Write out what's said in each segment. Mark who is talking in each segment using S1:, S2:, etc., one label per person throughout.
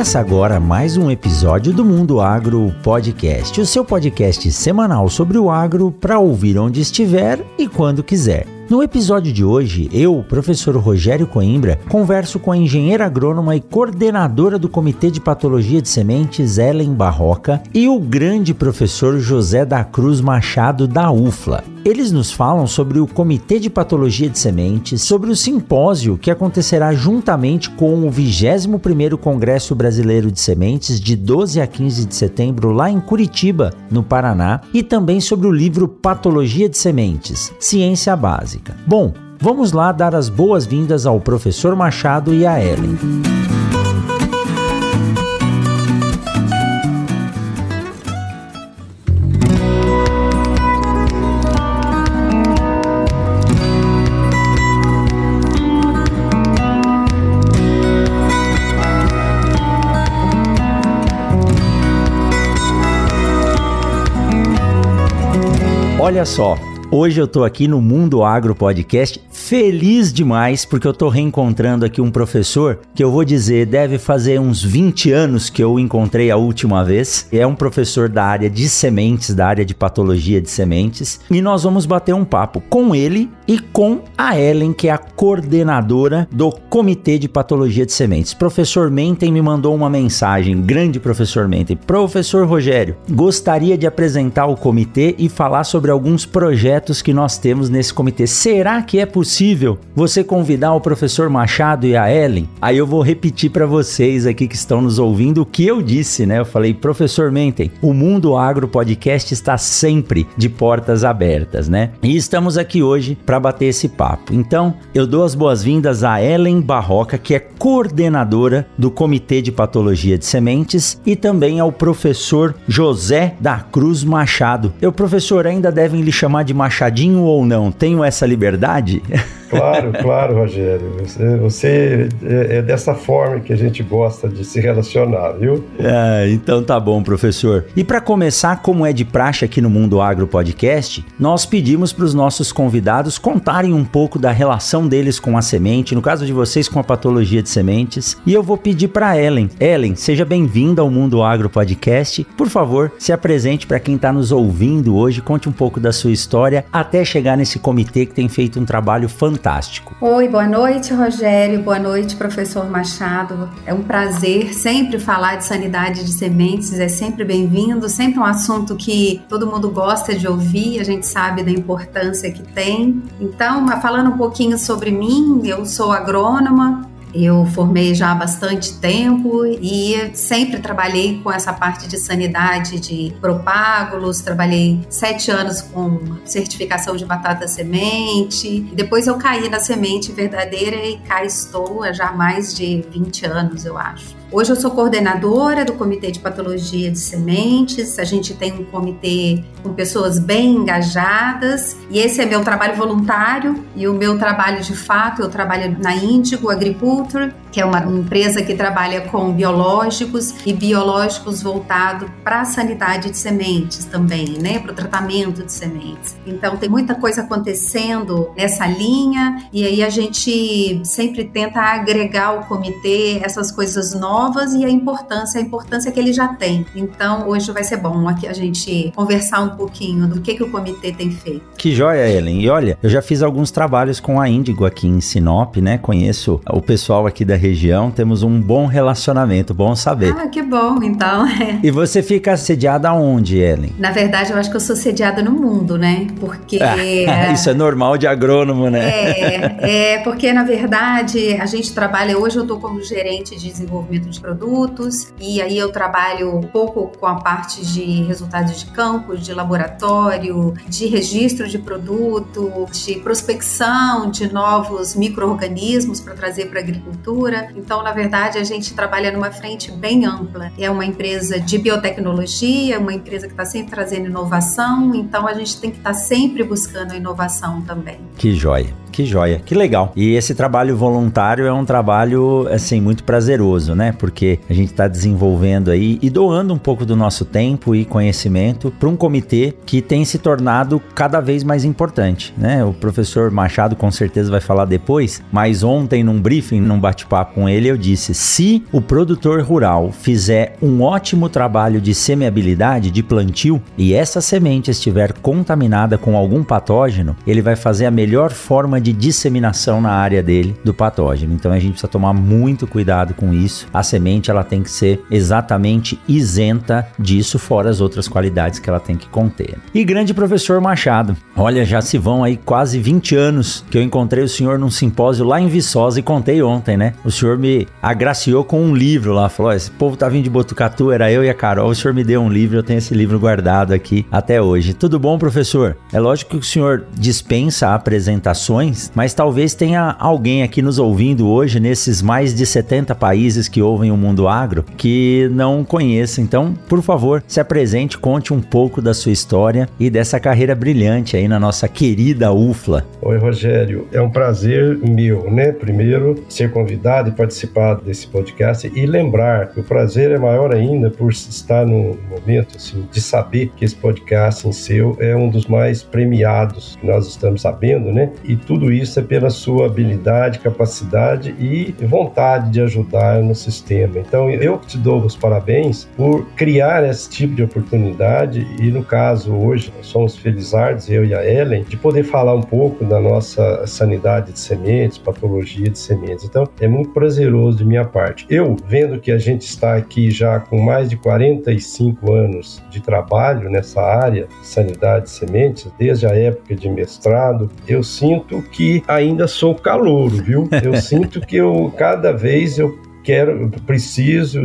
S1: Começa agora mais um episódio do Mundo Agro Podcast, o seu podcast semanal sobre o agro para ouvir onde estiver e quando quiser. No episódio de hoje, eu, professor Rogério Coimbra, converso com a engenheira agrônoma e coordenadora do Comitê de Patologia de Sementes, Ellen Barroca, e o grande professor José da Cruz Machado da UFLA. Eles nos falam sobre o Comitê de Patologia de Sementes, sobre o simpósio que acontecerá juntamente com o 21º Congresso Brasileiro de Sementes de 12 a 15 de setembro lá em Curitiba, no Paraná, e também sobre o livro Patologia de Sementes, Ciência Básica. Bom, vamos lá dar as boas-vindas ao professor Machado e a Ellen. Olha só, Hoje eu tô aqui no Mundo Agro Podcast feliz demais porque eu tô reencontrando aqui um professor que eu vou dizer deve fazer uns 20 anos que eu encontrei a última vez. É um professor da área de sementes, da área de patologia de sementes, e nós vamos bater um papo com ele e com a Ellen, que é a coordenadora do Comitê de Patologia de Sementes. Professor Menten me mandou uma mensagem, grande professor Menten. Professor Rogério, gostaria de apresentar o comitê e falar sobre alguns projetos que nós temos nesse comitê. Será que é possível você convidar o professor Machado e a Ellen? Aí eu vou repetir para vocês aqui que estão nos ouvindo o que eu disse, né? Eu falei, professor Menten, o Mundo Agro Podcast está sempre de portas abertas, né? E estamos aqui hoje para bater esse papo. Então, eu dou as boas-vindas a Ellen Barroca, que é coordenadora do Comitê de Patologia de Sementes, e também ao professor José da Cruz Machado. Eu, professor, ainda devem lhe chamar de Machadinho ou não? Tenho essa liberdade?
S2: Claro, claro, Rogério. Você, você é, é, dessa forma que a gente gosta de se relacionar, viu?
S1: É, então tá bom, professor. E para começar, como é de praxe aqui no Mundo Agro Podcast, nós pedimos para os nossos convidados contarem um pouco da relação deles com a semente, no caso de vocês com a patologia de sementes. E eu vou pedir para Ellen. Ellen, seja bem-vinda ao Mundo Agro Podcast. Por favor, se apresente para quem está nos ouvindo hoje, conte um pouco da sua história até chegar nesse comitê que tem feito um trabalho fantástico.
S3: Oi, boa noite, Rogério. Boa noite, professor Machado. É um prazer sempre falar de sanidade de sementes, é sempre bem-vindo, sempre um assunto que todo mundo gosta de ouvir, a gente sabe da importância que tem. Então, falando um pouquinho sobre mim, eu sou agrônoma, eu formei já há bastante tempo e sempre trabalhei com essa parte de sanidade de propágulos. Trabalhei sete anos com certificação de batata semente. Depois eu caí na semente verdadeira e cá estou há já mais de 20 anos, eu acho. Hoje eu sou coordenadora do Comitê de Patologia de Sementes. A gente tem um comitê com pessoas bem engajadas e esse é meu trabalho voluntário e o meu trabalho de fato, eu trabalho na Índigo Agriculture, que é uma empresa que trabalha com biológicos e biológicos voltado para a sanidade de sementes também, né, para o tratamento de sementes. Então tem muita coisa acontecendo nessa linha e aí a gente sempre tenta agregar ao comitê essas coisas novas novas e a importância, a importância que ele já tem. Então, hoje vai ser bom aqui a gente conversar um pouquinho do que, que o comitê tem feito.
S1: Que joia, Ellen. E olha, eu já fiz alguns trabalhos com a Índigo aqui em Sinop, né? Conheço o pessoal aqui da região, temos um bom relacionamento, bom saber.
S3: Ah, que bom, então.
S1: E você fica sediada onde, Ellen?
S3: Na verdade, eu acho que eu sou sediada no mundo, né? Porque.
S1: Ah, isso é normal de agrônomo, né?
S3: É, é, porque na verdade a gente trabalha. Hoje eu estou como gerente de desenvolvimento de produtos e aí eu trabalho um pouco com a parte de resultados de campo, de laboratório, de registro de produto, de prospecção de novos micro-organismos para trazer para a agricultura Então, na verdade, a gente trabalha numa frente bem ampla. É uma empresa de biotecnologia, uma empresa que está sempre trazendo inovação, então a gente tem que estar tá sempre buscando a inovação também.
S1: Que joia. Que joia, que legal. E esse trabalho voluntário é um trabalho, assim, muito prazeroso, né? Porque a gente está desenvolvendo aí e doando um pouco do nosso tempo e conhecimento para um comitê que tem se tornado cada vez mais importante, né? O professor Machado com certeza vai falar depois, mas ontem num briefing, num bate-papo com ele, eu disse: se o produtor rural fizer um ótimo trabalho de semeabilidade, de plantio, e essa semente estiver contaminada com algum patógeno, ele vai fazer a melhor forma de disseminação na área dele do patógeno. Então a gente precisa tomar muito cuidado com isso. A semente ela tem que ser exatamente isenta disso, fora as outras qualidades que ela tem que conter. E grande professor Machado, olha, já se vão aí quase 20 anos que eu encontrei o senhor num simpósio lá em Viçosa e contei ontem, né? O senhor me agraciou com um livro lá, falou: esse povo tá vindo de Botucatu, era eu e a Carol, o senhor me deu um livro, eu tenho esse livro guardado aqui até hoje. Tudo bom, professor? É lógico que o senhor dispensa apresentações mas talvez tenha alguém aqui nos ouvindo hoje, nesses mais de 70 países que ouvem o Mundo Agro, que não conheça. Então, por favor, se apresente, conte um pouco da sua história e dessa carreira brilhante aí na nossa querida UFLA.
S2: Oi, Rogério. É um prazer meu, né? Primeiro, ser convidado e participar desse podcast e lembrar que o prazer é maior ainda por estar no momento assim, de saber que esse podcast em seu é um dos mais premiados que nós estamos sabendo, né? E tudo tudo isso é pela sua habilidade, capacidade e vontade de ajudar no sistema. Então, eu te dou os parabéns por criar esse tipo de oportunidade e, no caso, hoje, nós somos felizardos, eu e a Ellen, de poder falar um pouco da nossa sanidade de sementes, patologia de sementes. Então, é muito prazeroso de minha parte. Eu, vendo que a gente está aqui já com mais de 45 anos de trabalho nessa área, sanidade de sementes, desde a época de mestrado, eu sinto que ainda sou calouro, viu? Eu sinto que eu cada vez eu quero, preciso,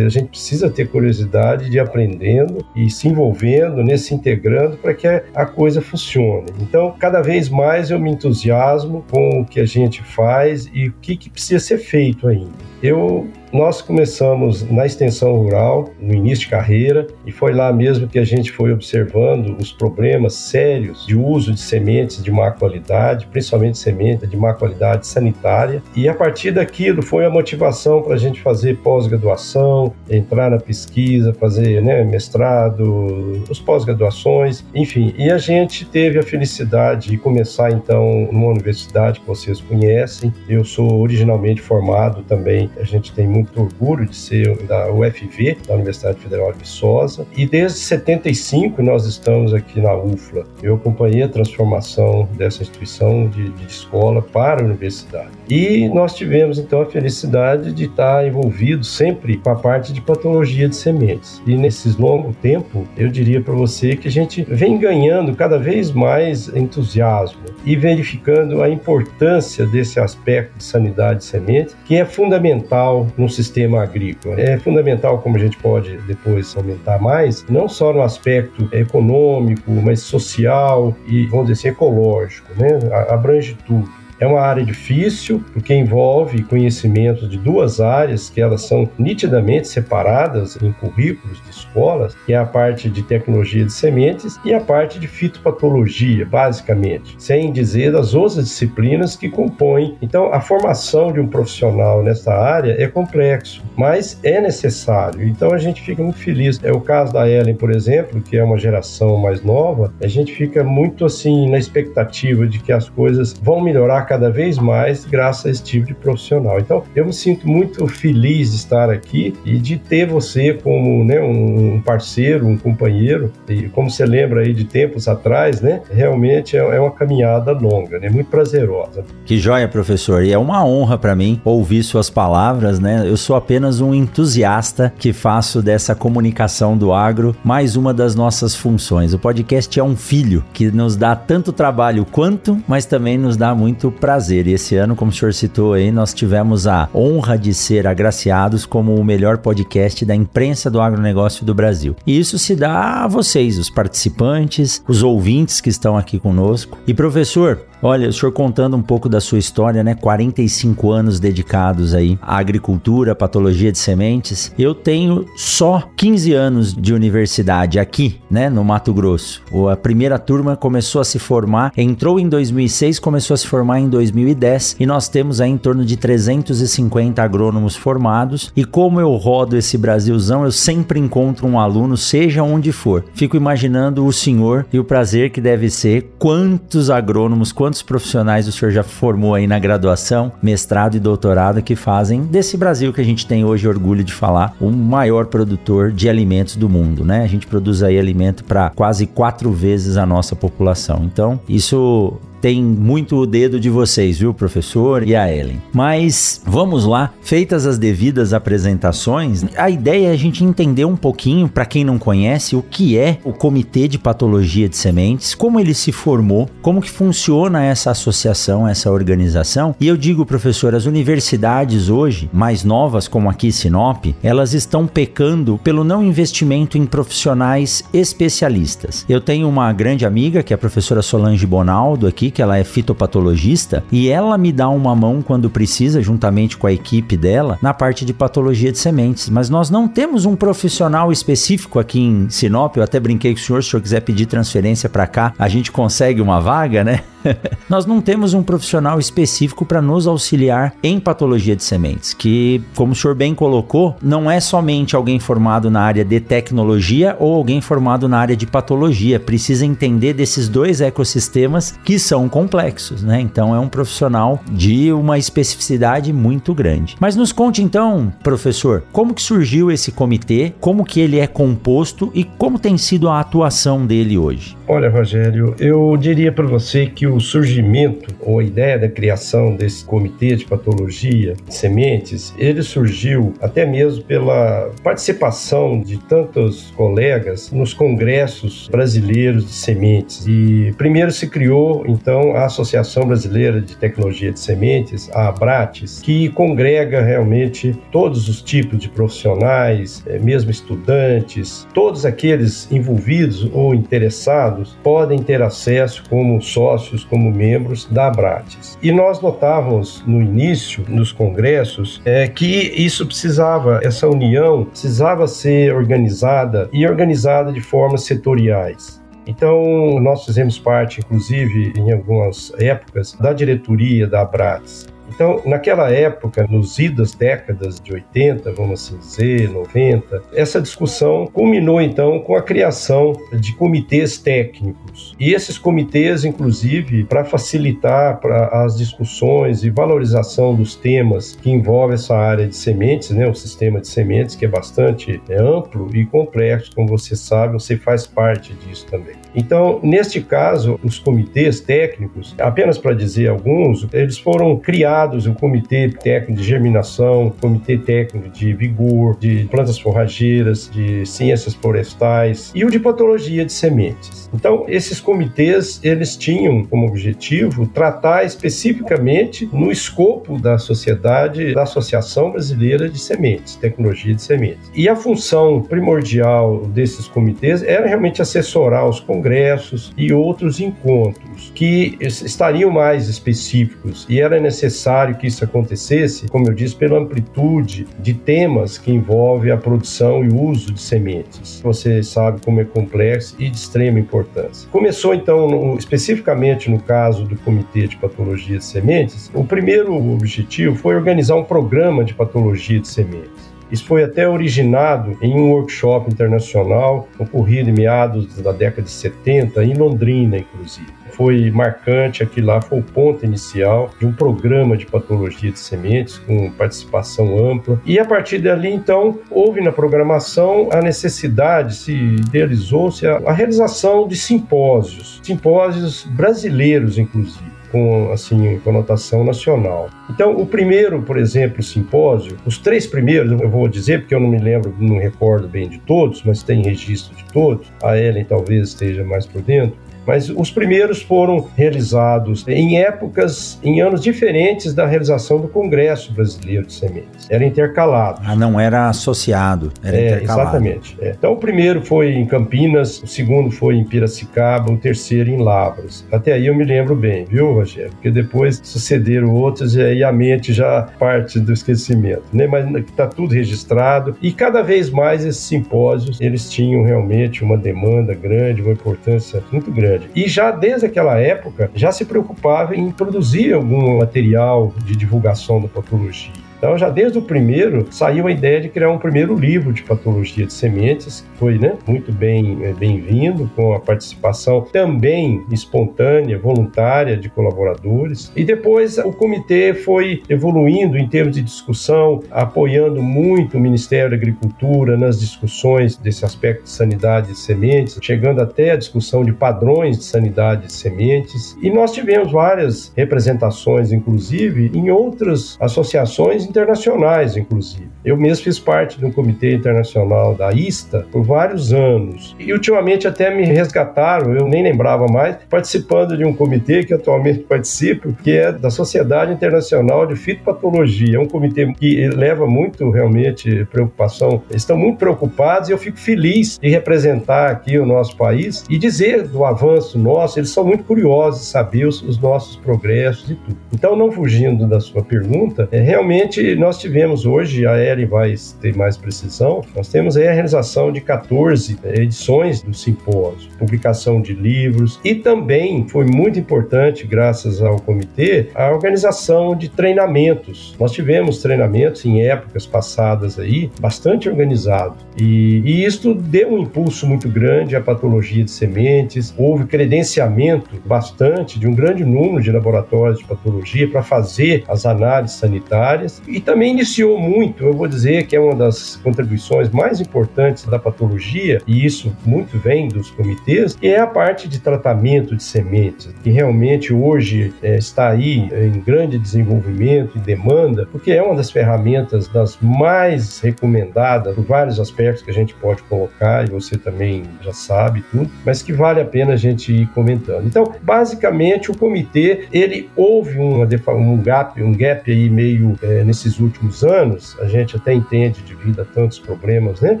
S2: a gente precisa ter curiosidade de aprendendo e se envolvendo, né, se integrando para que a coisa funcione. Então, cada vez mais eu me entusiasmo com o que a gente faz e o que, que precisa ser feito ainda. Eu nós começamos na extensão rural, no início de carreira, e foi lá mesmo que a gente foi observando os problemas sérios de uso de sementes de má qualidade, principalmente sementes de má qualidade sanitária. E a partir daquilo foi a motivação para a gente fazer pós-graduação, entrar na pesquisa, fazer né, mestrado, as pós-graduações, enfim. E a gente teve a felicidade de começar então numa universidade que vocês conhecem. Eu sou originalmente formado também, a gente tem muito muito orgulho de ser da UFV, da Universidade Federal de Viçosa, e desde 75 nós estamos aqui na UFLA. Eu acompanhei a transformação dessa instituição de, de escola para a universidade. E nós tivemos então a felicidade de estar envolvido sempre com a parte de patologia de sementes. E nesses longo tempo, eu diria para você que a gente vem ganhando cada vez mais entusiasmo e verificando a importância desse aspecto de sanidade de sementes, que é fundamental no sistema agrícola. É fundamental, como a gente pode depois aumentar mais, não só no aspecto econômico, mas social e, vamos dizer assim, ecológico, né? Abrange tudo. É uma área difícil, porque envolve conhecimentos de duas áreas que elas são nitidamente separadas em currículos de escolas, que é a parte de tecnologia de sementes e a parte de fitopatologia, basicamente, sem dizer das outras disciplinas que compõem. Então, a formação de um profissional nessa área é complexo, mas é necessário. Então, a gente fica muito feliz. É o caso da Ellen, por exemplo, que é uma geração mais nova, a gente fica muito assim na expectativa de que as coisas vão melhorar cada vez mais graças a esse tipo de profissional. Então, eu me sinto muito feliz de estar aqui e de ter você como né, um parceiro, um companheiro. E como você lembra aí de tempos atrás, né, realmente é, é uma caminhada longa, né, muito prazerosa.
S1: Que joia, professor. E é uma honra para mim ouvir suas palavras, né? Eu sou apenas um entusiasta que faço dessa comunicação do agro mais uma das nossas funções. O podcast é um filho que nos dá tanto trabalho quanto, mas também nos dá muito prazer. E esse ano, como o senhor citou aí, nós tivemos a honra de ser agraciados como o melhor podcast da imprensa do agronegócio do Brasil. E isso se dá a vocês, os participantes, os ouvintes que estão aqui conosco. E professor, Olha, o senhor contando um pouco da sua história, né? 45 anos dedicados aí à agricultura, patologia de sementes. Eu tenho só 15 anos de universidade aqui, né, no Mato Grosso. A primeira turma começou a se formar, entrou em 2006, começou a se formar em 2010 e nós temos aí em torno de 350 agrônomos formados. E como eu rodo esse Brasilzão, eu sempre encontro um aluno, seja onde for. Fico imaginando o senhor e o prazer que deve ser. Quantos agrônomos, quantos profissionais o senhor já formou aí na graduação, mestrado e doutorado que fazem desse Brasil que a gente tem hoje orgulho de falar, o maior produtor de alimentos do mundo, né? A gente produz aí alimento para quase quatro vezes a nossa população. Então, isso tem muito o dedo de vocês, viu, professor e a Ellen. Mas vamos lá, feitas as devidas apresentações, a ideia é a gente entender um pouquinho, para quem não conhece, o que é o Comitê de Patologia de Sementes, como ele se formou, como que funciona essa associação, essa organização. E eu digo, professor, as universidades hoje, mais novas, como aqui Sinop, elas estão pecando pelo não investimento em profissionais especialistas. Eu tenho uma grande amiga, que é a professora Solange Bonaldo aqui, que ela é fitopatologista, e ela me dá uma mão quando precisa, juntamente com a equipe dela, na parte de patologia de sementes. Mas nós não temos um profissional específico aqui em Sinop. Eu até brinquei com o senhor, se o senhor quiser pedir transferência para cá, a gente consegue uma vaga, né? nós não temos um profissional específico para nos auxiliar em patologia de sementes, que, como o senhor bem colocou, não é somente alguém formado na área de tecnologia ou alguém formado na área de patologia. Precisa entender desses dois ecossistemas que são complexos, né? Então é um profissional de uma especificidade muito grande. Mas nos conte então, professor, como que surgiu esse comitê, como que ele é composto e como tem sido a atuação dele hoje?
S2: Olha, Rogério, eu diria para você que o surgimento ou a ideia da criação desse comitê de patologia de sementes, ele surgiu até mesmo pela participação de tantos colegas nos congressos brasileiros de sementes. E primeiro se criou então a Associação Brasileira de Tecnologia de Sementes, a Abrates, que congrega realmente todos os tipos de profissionais, eh, mesmo estudantes, todos aqueles envolvidos ou interessados podem ter acesso como sócios como membros da Abrates. E nós notávamos no início, nos congressos, é, que isso precisava, essa união precisava ser organizada e organizada de formas setoriais. Então, nós fizemos parte, inclusive, em algumas épocas, da diretoria da Abrates. Então, naquela época, nos idas décadas de 80, vamos assim dizer, 90, essa discussão culminou então com a criação de comitês técnicos. E esses comitês, inclusive, para facilitar para as discussões e valorização dos temas que envolvem essa área de sementes, né, o sistema de sementes, que é bastante é, amplo e complexo, como você sabe, você faz parte disso também. Então, neste caso, os comitês técnicos, apenas para dizer alguns, eles foram criados o Comitê Técnico de Germinação, Comitê Técnico de Vigor, de Plantas Forrageiras, de Ciências Florestais e o de Patologia de Sementes. Então, esses comitês, eles tinham como objetivo tratar especificamente no escopo da sociedade, da Associação Brasileira de Sementes, Tecnologia de Sementes. E a função primordial desses comitês era realmente assessorar os congressos e outros encontros que estariam mais específicos e era necessário necessário que isso acontecesse, como eu disse, pela amplitude de temas que envolve a produção e o uso de sementes. Você sabe como é complexo e de extrema importância. Começou então, no, especificamente no caso do Comitê de Patologia de Sementes, o primeiro objetivo foi organizar um programa de patologia de sementes. Isso foi até originado em um workshop internacional ocorrido em meados da década de 70, em Londrina, inclusive foi marcante, aqui lá foi o ponto inicial de um programa de patologia de sementes com participação ampla. E a partir dali, então, houve na programação a necessidade, se idealizou-se a, a realização de simpósios, simpósios brasileiros, inclusive com assim conotação nacional. Então, o primeiro, por exemplo, simpósio, os três primeiros, eu vou dizer porque eu não me lembro, não recordo bem de todos, mas tem registro de todos. A Ellen talvez esteja mais por dentro. Mas os primeiros foram realizados em épocas, em anos diferentes da realização do Congresso Brasileiro de Sementes. Era intercalado.
S1: Ah, não era associado, era é, intercalado.
S2: Exatamente. É. Então, o primeiro foi em Campinas, o segundo foi em Piracicaba, o terceiro em Lavras. Até aí eu me lembro bem, viu, Rogério? Porque depois sucederam outros e aí a mente já parte do esquecimento, né? Mas está tudo registrado e cada vez mais esses simpósios eles tinham realmente uma demanda grande, uma importância muito grande. E já desde aquela época já se preocupava em produzir algum material de divulgação da patologia. Então, já desde o primeiro, saiu a ideia de criar um primeiro livro de patologia de sementes, que foi né, muito bem é, bem-vindo, com a participação também espontânea, voluntária de colaboradores. E depois o comitê foi evoluindo em termos de discussão, apoiando muito o Ministério da Agricultura nas discussões desse aspecto de sanidade de sementes, chegando até a discussão de padrões de sanidade de sementes. E nós tivemos várias representações, inclusive, em outras associações internacionais, inclusive. Eu mesmo fiz parte de um comitê internacional da ISTA por vários anos. E ultimamente até me resgataram, eu nem lembrava mais, participando de um comitê que atualmente participo, que é da Sociedade Internacional de Fitopatologia. É um comitê que leva muito realmente preocupação. Eles estão muito preocupados e eu fico feliz de representar aqui o nosso país e dizer do avanço nosso. Eles são muito curiosos de saber os, os nossos progressos e tudo. Então, não fugindo da sua pergunta, é realmente nós tivemos hoje, a Eri vai ter mais precisão, nós temos aí a realização de 14 edições do simpósio, publicação de livros e também foi muito importante, graças ao comitê, a organização de treinamentos. Nós tivemos treinamentos em épocas passadas aí, bastante organizados. E, e isto deu um impulso muito grande à patologia de sementes, houve credenciamento bastante de um grande número de laboratórios de patologia para fazer as análises sanitárias e também iniciou muito, eu vou dizer que é uma das contribuições mais importantes da patologia, e isso muito vem dos comitês, é a parte de tratamento de sementes, que realmente hoje é, está aí em grande desenvolvimento e demanda, porque é uma das ferramentas das mais recomendadas por vários aspectos que a gente pode colocar, e você também já sabe tudo, mas que vale a pena a gente ir comentando. Então, basicamente, o comitê, ele houve uma, um gap, um gap aí meio é, nesse nesses últimos anos, a gente até entende devido a tantos problemas né,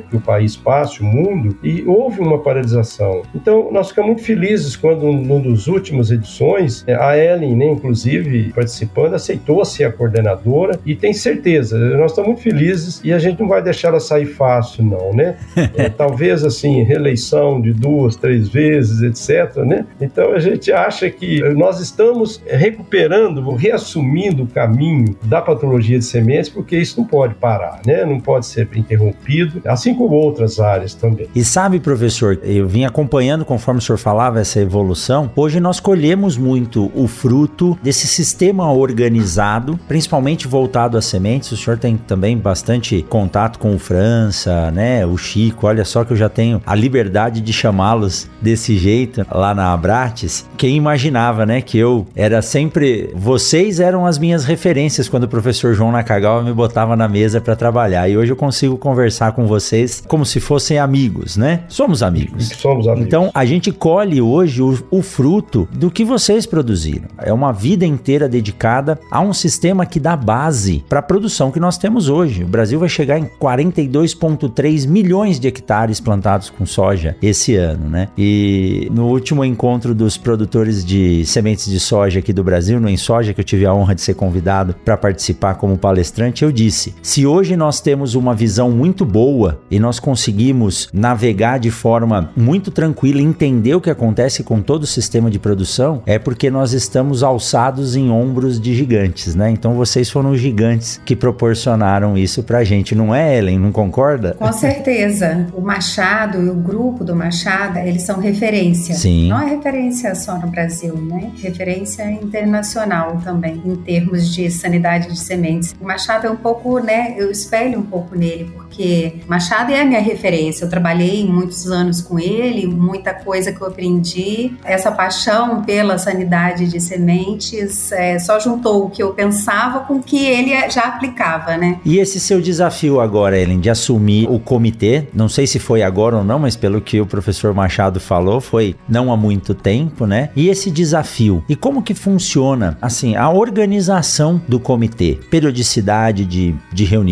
S2: que o país passa, o mundo, e houve uma paralisação. Então, nós ficamos muito felizes quando, num dos últimos edições, é, a Ellen, né, inclusive, participando, aceitou ser a coordenadora e tem certeza, nós estamos muito felizes e a gente não vai deixar ela sair fácil, não, né? É, talvez, assim, reeleição de duas, três vezes, etc, né? Então, a gente acha que nós estamos recuperando, reassumindo o caminho da patologia de sementes, porque isso não pode parar, né? Não pode ser interrompido, assim como outras áreas também.
S1: E sabe, professor, eu vim acompanhando conforme o senhor falava essa evolução. Hoje nós colhemos muito o fruto desse sistema organizado, principalmente voltado às sementes. O senhor tem também bastante contato com o França, né? O Chico, olha só que eu já tenho a liberdade de chamá-los desse jeito lá na Abrates. Quem imaginava, né, que eu era sempre vocês eram as minhas referências quando o professor João Nakagawa me botava na mesa para trabalhar. E hoje eu consigo conversar com vocês como se fossem amigos, né? Somos amigos.
S2: Somos amigos.
S1: Então a gente colhe hoje o, o fruto do que vocês produziram. É uma vida inteira dedicada a um sistema que dá base para a produção que nós temos hoje. O Brasil vai chegar em 42,3 milhões de hectares plantados com soja esse ano, né? E no último encontro dos produtores de sementes de soja aqui do Brasil, no Em Soja, que eu tive a honra de ser convidado para participar como palestrante, eu disse: se hoje nós temos uma visão muito boa e nós conseguimos navegar de forma muito tranquila, entender o que acontece com todo o sistema de produção, é porque nós estamos alçados em ombros de gigantes, né? Então vocês foram os gigantes que proporcionaram isso pra gente, não é, Ellen? Não concorda?
S3: Com certeza. O Machado e o grupo do Machado, eles são referência.
S1: Sim.
S3: Não é referência só no Brasil, né? Referência internacional também, em termos de sanidade de sementes. O Machado é um pouco, né? Eu espelho um pouco nele, porque Machado é a minha referência. Eu trabalhei muitos anos com ele, muita coisa que eu aprendi. Essa paixão pela sanidade de sementes é, só juntou o que eu pensava com o que ele já aplicava, né?
S1: E esse seu desafio agora, Ellen, de assumir o comitê, não sei se foi agora ou não, mas pelo que o professor Machado falou, foi não há muito tempo, né? E esse desafio, e como que funciona, assim, a organização do comitê? Periodicidade de, de reuniões,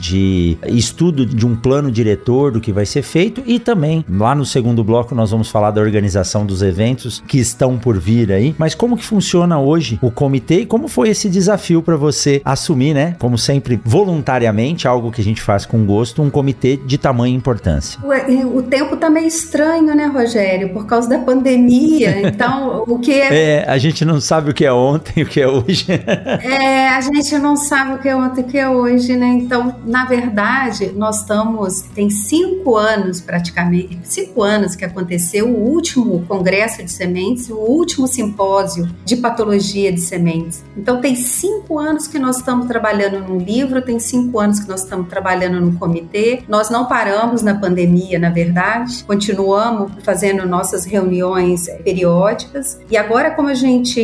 S1: de estudo de um plano diretor do que vai ser feito e também, lá no segundo bloco, nós vamos falar da organização dos eventos que estão por vir aí. Mas como que funciona hoje o comitê e como foi esse desafio para você assumir, né? Como sempre, voluntariamente, algo que a gente faz com gosto, um comitê de tamanha importância.
S3: O, o tempo tá meio estranho, né, Rogério? Por causa da pandemia. Então, o que
S1: é... é. a gente não sabe o que é ontem, o que é hoje.
S3: é, a gente não sabe o que é ontem, o que é hoje, né? Então, na verdade, nós estamos. Tem cinco anos praticamente, cinco anos que aconteceu o último congresso de sementes, o último simpósio de patologia de sementes. Então, tem cinco anos que nós estamos trabalhando no livro, tem cinco anos que nós estamos trabalhando no comitê. Nós não paramos na pandemia, na verdade, continuamos fazendo nossas reuniões periódicas. E agora, como a gente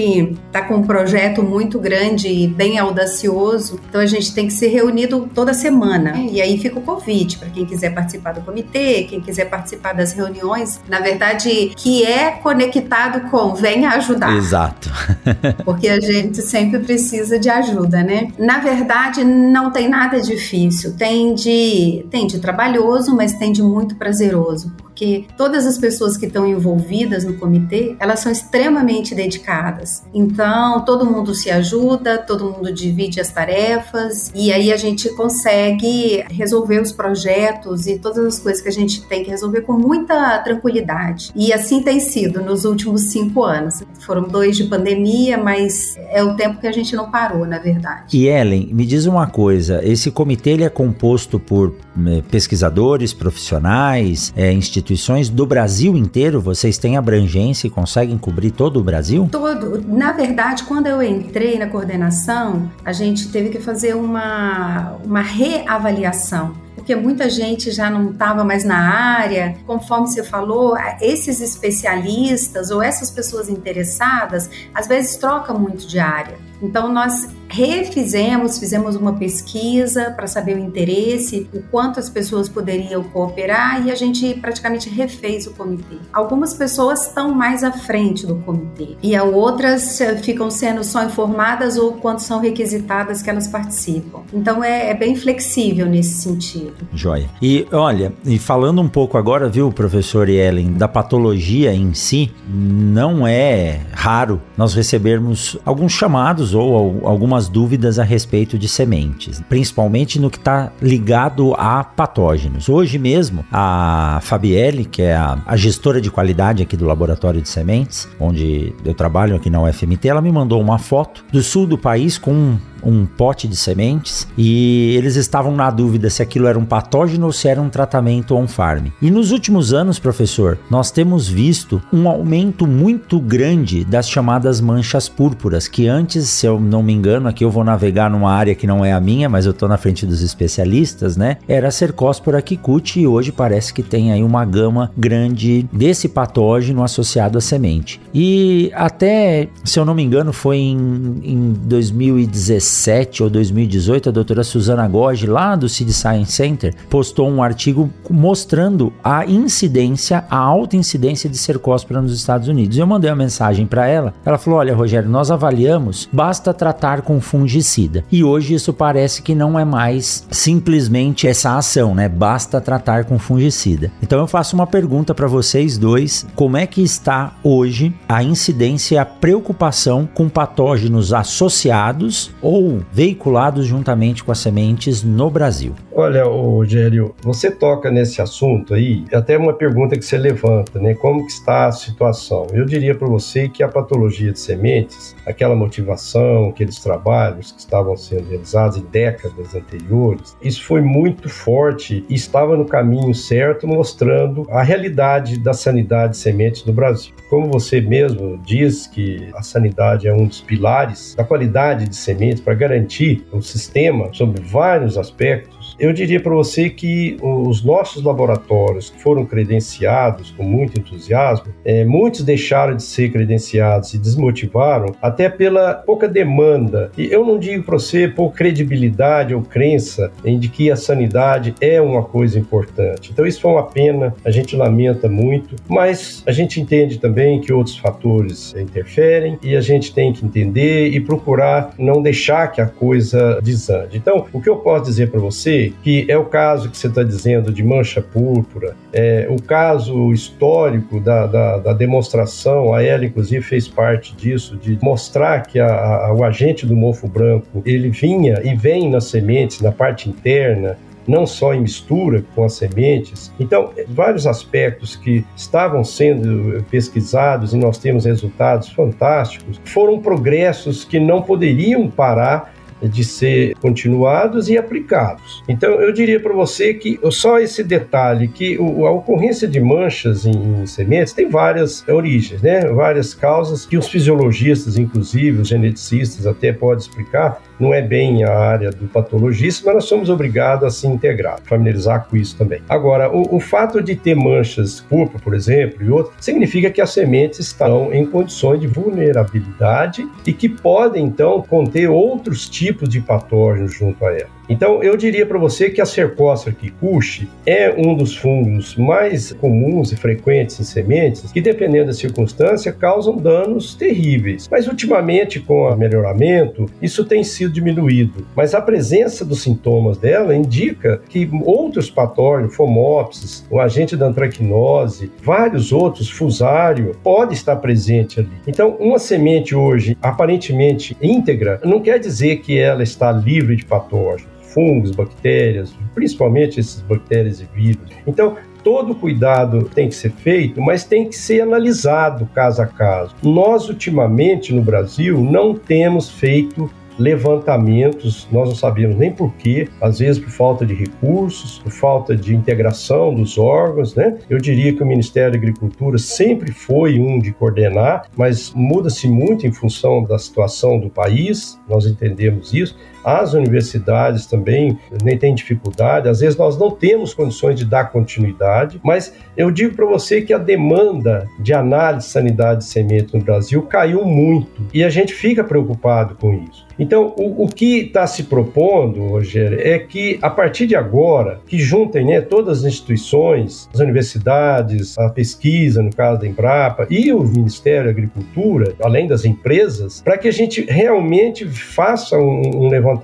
S3: está com um projeto muito grande e bem audacioso, então a gente tem que ser reunido toda semana. E aí fica o convite para quem quiser participar do comitê, quem quiser participar das reuniões, na verdade, que é conectado com venha ajudar.
S1: Exato.
S3: Porque a gente sempre precisa de ajuda, né? Na verdade, não tem nada difícil. Tem de, tem de trabalhoso, mas tem de muito prazeroso porque todas as pessoas que estão envolvidas no comitê, elas são extremamente dedicadas. Então, todo mundo se ajuda, todo mundo divide as tarefas e aí a gente consegue resolver os projetos e todas as coisas que a gente tem que resolver com muita tranquilidade. E assim tem sido nos últimos cinco anos. Foram dois de pandemia, mas é o tempo que a gente não parou, na verdade.
S1: E Ellen, me diz uma coisa: esse comitê ele é composto por eh, pesquisadores, profissionais, é, instituições instituições do Brasil inteiro? Vocês têm abrangência e conseguem cobrir todo o Brasil?
S3: Todo. Na verdade, quando eu entrei na coordenação, a gente teve que fazer uma, uma reavaliação porque muita gente já não estava mais na área. Conforme você falou, esses especialistas ou essas pessoas interessadas às vezes trocam muito de área. Então, nós refizemos, fizemos uma pesquisa para saber o interesse, o quanto as pessoas poderiam cooperar e a gente praticamente refez o comitê. Algumas pessoas estão mais à frente do comitê e outras eh, ficam sendo só informadas ou quando são requisitadas que elas participam. Então, é, é bem flexível nesse sentido.
S1: Joia. E olha, e falando um pouco agora, viu, professor Ellen, da patologia em si, não é raro nós recebermos alguns chamados ou algumas dúvidas a respeito de sementes, principalmente no que está ligado a patógenos. Hoje mesmo, a Fabielle, que é a, a, gestora de qualidade aqui do laboratório de sementes, onde eu trabalho aqui na UFMT, ela me mandou uma foto do sul do país com um pote de sementes e eles estavam na dúvida se aquilo era um patógeno ou se era um tratamento on-farm. E nos últimos anos, professor, nós temos visto um aumento muito grande das chamadas manchas púrpuras, que antes, se eu não me engano, aqui eu vou navegar numa área que não é a minha, mas eu estou na frente dos especialistas, né? Era Cercospora kikuchi e hoje parece que tem aí uma gama grande desse patógeno associado à semente. E até, se eu não me engano, foi em, em 2017 2017 ou 2018, a doutora Susana Goge, lá do Seed Science Center, postou um artigo mostrando a incidência, a alta incidência de cercóspora nos Estados Unidos. Eu mandei uma mensagem para ela. Ela falou: Olha, Rogério, nós avaliamos, basta tratar com fungicida. E hoje isso parece que não é mais simplesmente essa ação, né? Basta tratar com fungicida. Então eu faço uma pergunta para vocês dois: como é que está hoje a incidência e a preocupação com patógenos associados ou veiculados juntamente com as sementes no Brasil.
S2: Olha, Rogério, você toca nesse assunto aí, até uma pergunta que você levanta, né? Como que está a situação? Eu diria para você que a patologia de sementes, aquela motivação, aqueles trabalhos que estavam sendo realizados em décadas anteriores, isso foi muito forte e estava no caminho certo, mostrando a realidade da sanidade de sementes no Brasil. Como você mesmo diz que a sanidade é um dos pilares da qualidade de sementes, para garantir o sistema sobre vários aspectos, eu diria para você que os nossos laboratórios que foram credenciados com muito entusiasmo, é, muitos deixaram de ser credenciados e desmotivaram até pela pouca demanda. E eu não digo para você por credibilidade ou crença em de que a sanidade é uma coisa importante. Então isso foi uma pena, a gente lamenta muito, mas a gente entende também que outros fatores interferem e a gente tem que entender e procurar não deixar que a coisa desande. Então, o que eu posso dizer para você que é o caso que você está dizendo de mancha púrpura, é o caso histórico da, da, da, demonstração, a ela inclusive fez parte disso, de mostrar que a, a, o agente do mofo branco, ele vinha e vem nas sementes, na parte interna, não só em mistura com as sementes. Então, vários aspectos que estavam sendo pesquisados e nós temos resultados fantásticos, foram progressos que não poderiam parar de ser continuados e aplicados. Então, eu diria para você que só esse detalhe, que a ocorrência de manchas em, em sementes tem várias origens, né? várias causas que os fisiologistas, inclusive os geneticistas, até podem explicar, não é bem a área do patologista, mas nós somos obrigados a se integrar, familiarizar com isso também. Agora, o, o fato de ter manchas púrpura, por exemplo, e outro, significa que as sementes estão em condições de vulnerabilidade e que podem, então, conter outros tipos de patógenos junto a ela. Então, eu diria para você que a Cercospora kikuchi é um dos fungos mais comuns e frequentes em sementes que, dependendo da circunstância, causam danos terríveis. Mas, ultimamente, com o melhoramento, isso tem sido diminuído. Mas a presença dos sintomas dela indica que outros patógenos, fomopsis, o agente da antracnose, vários outros, fusário, pode estar presente ali. Então, uma semente hoje aparentemente íntegra não quer dizer que ela está livre de patógenos fungos, bactérias, principalmente esses bactérias e vírus. Então, todo cuidado tem que ser feito, mas tem que ser analisado caso a caso. Nós, ultimamente, no Brasil, não temos feito levantamentos, nós não sabíamos nem por quê, às vezes por falta de recursos, por falta de integração dos órgãos, né? Eu diria que o Ministério da Agricultura sempre foi um de coordenar, mas muda-se muito em função da situação do país, nós entendemos isso, as universidades também nem têm dificuldade, às vezes nós não temos condições de dar continuidade, mas eu digo para você que a demanda de análise de sanidade de semente no Brasil caiu muito e a gente fica preocupado com isso. Então, o, o que está se propondo, Rogério, é que a partir de agora, que juntem né, todas as instituições, as universidades, a pesquisa, no caso da Embrapa, e o Ministério da Agricultura, além das empresas, para que a gente realmente faça um, um levantamento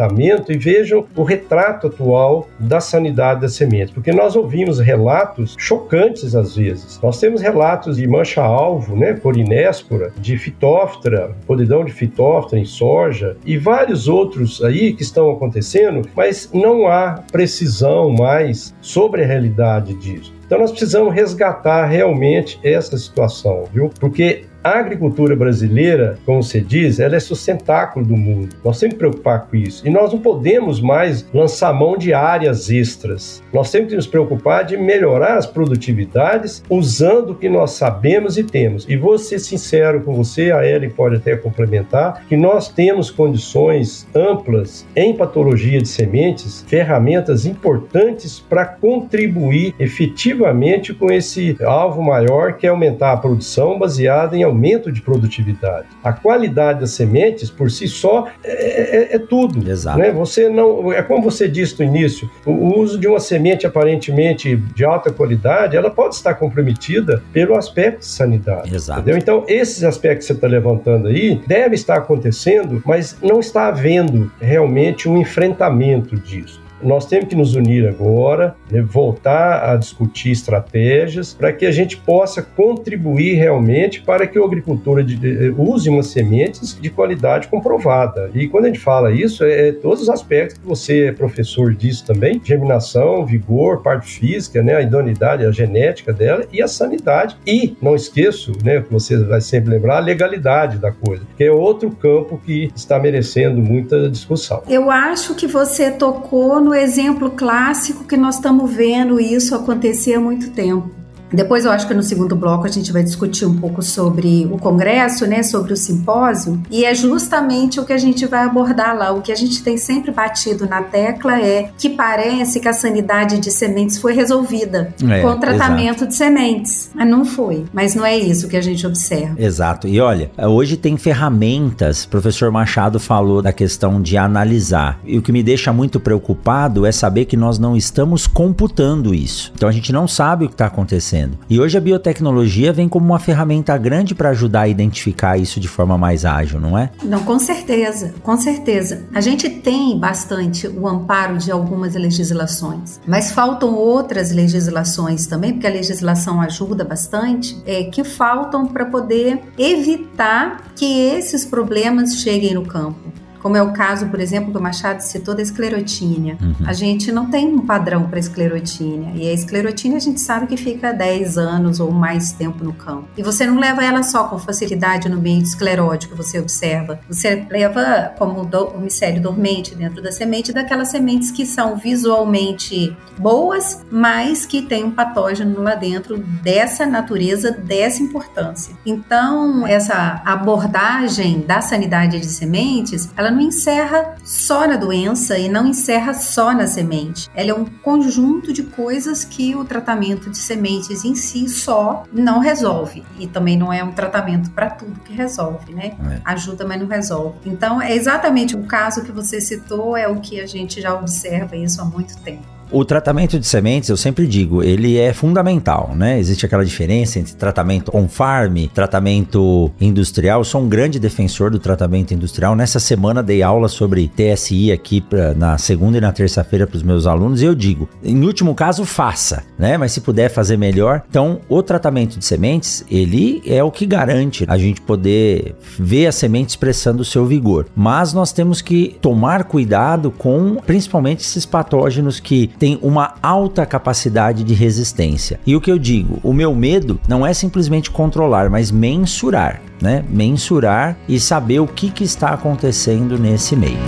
S2: e vejam o retrato atual da sanidade das sementes. Porque nós ouvimos relatos chocantes às vezes. Nós temos relatos de mancha-alvo, né, corinéspora, de fitóftora, podridão de fitóftora em soja, e vários outros aí que estão acontecendo, mas não há precisão mais sobre a realidade disso. Então nós precisamos resgatar realmente essa situação, viu? Porque a agricultura brasileira, como você diz, ela é sustentáculo do mundo. Nós temos que preocupar com isso. E nós não podemos mais lançar mão de áreas extras. Nós temos que nos preocupar de melhorar as produtividades usando o que nós sabemos e temos. E vou ser sincero com você, a Ellen pode até complementar, que nós temos condições amplas em patologia de sementes, ferramentas importantes para contribuir efetivamente com esse alvo maior que é aumentar a produção baseada em aumento de produtividade. A qualidade das sementes, por si só, é, é, é tudo.
S1: Exato.
S2: Né? Você não, é como você disse no início, o uso de uma semente aparentemente de alta qualidade, ela pode estar comprometida pelo aspecto de sanidade.
S1: Exato.
S2: Entendeu? Então, esses aspectos que você está levantando aí devem estar acontecendo, mas não está havendo realmente um enfrentamento disso nós temos que nos unir agora, né, voltar a discutir estratégias para que a gente possa contribuir realmente para que o agricultor de, use umas sementes de qualidade comprovada. E quando a gente fala isso, é, é todos os aspectos que você é professor disso também: germinação, vigor, parte física, né, a idoneidade, a genética dela e a sanidade. E não esqueço, né, você vai sempre lembrar, a legalidade da coisa, que é outro campo que está merecendo muita discussão.
S3: Eu acho que você tocou no exemplo clássico que nós estamos vendo isso acontecer há muito tempo. Depois eu acho que no segundo bloco a gente vai discutir um pouco sobre o congresso, né, sobre o simpósio, e é justamente o que a gente vai abordar lá. O que a gente tem sempre batido na tecla é que parece que a sanidade de sementes foi resolvida é, com o tratamento exato. de sementes. Mas não foi. Mas não é isso que a gente observa.
S1: Exato. E olha, hoje tem ferramentas, o professor Machado falou da questão de analisar. E o que me deixa muito preocupado é saber que nós não estamos computando isso. Então a gente não sabe o que está acontecendo. E hoje a biotecnologia vem como uma ferramenta grande para ajudar a identificar isso de forma mais ágil, não é?
S3: Não, com certeza, com certeza. A gente tem bastante o amparo de algumas legislações, mas faltam outras legislações também, porque a legislação ajuda bastante, é, que faltam para poder evitar que esses problemas cheguem no campo como é o caso, por exemplo, do Machado citou da esclerotínia. Uhum. A gente não tem um padrão para esclerotínia. E a esclerotínia a gente sabe que fica 10 anos ou mais tempo no campo. E você não leva ela só com facilidade no meio esclerótico, você observa. Você leva como o micélio dormente dentro da semente, daquelas sementes que são visualmente boas, mas que tem um patógeno lá dentro dessa natureza, dessa importância. Então, essa abordagem da sanidade de sementes, ela não encerra só na doença e não encerra só na semente. Ela é um conjunto de coisas que o tratamento de sementes em si só não resolve. E também não é um tratamento para tudo que resolve, né? É. Ajuda, mas não resolve. Então, é exatamente o caso que você citou, é o que a gente já observa isso há muito tempo.
S1: O tratamento de sementes, eu sempre digo, ele é fundamental, né? Existe aquela diferença entre tratamento on-farm, tratamento industrial. Eu sou um grande defensor do tratamento industrial. Nessa semana dei aula sobre TSI aqui pra, na segunda e na terça-feira para os meus alunos e eu digo, em último caso, faça, né? Mas se puder fazer melhor. Então, o tratamento de sementes, ele é o que garante a gente poder ver a semente expressando o seu vigor. Mas nós temos que tomar cuidado com principalmente esses patógenos que tem uma alta capacidade de resistência. E o que eu digo, o meu medo não é simplesmente controlar, mas mensurar, né? Mensurar e saber o que, que está acontecendo nesse meio.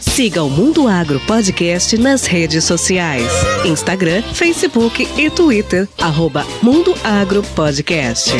S4: Siga o Mundo Agro Podcast nas redes sociais: Instagram, Facebook e Twitter. Arroba Mundo Agro Podcast.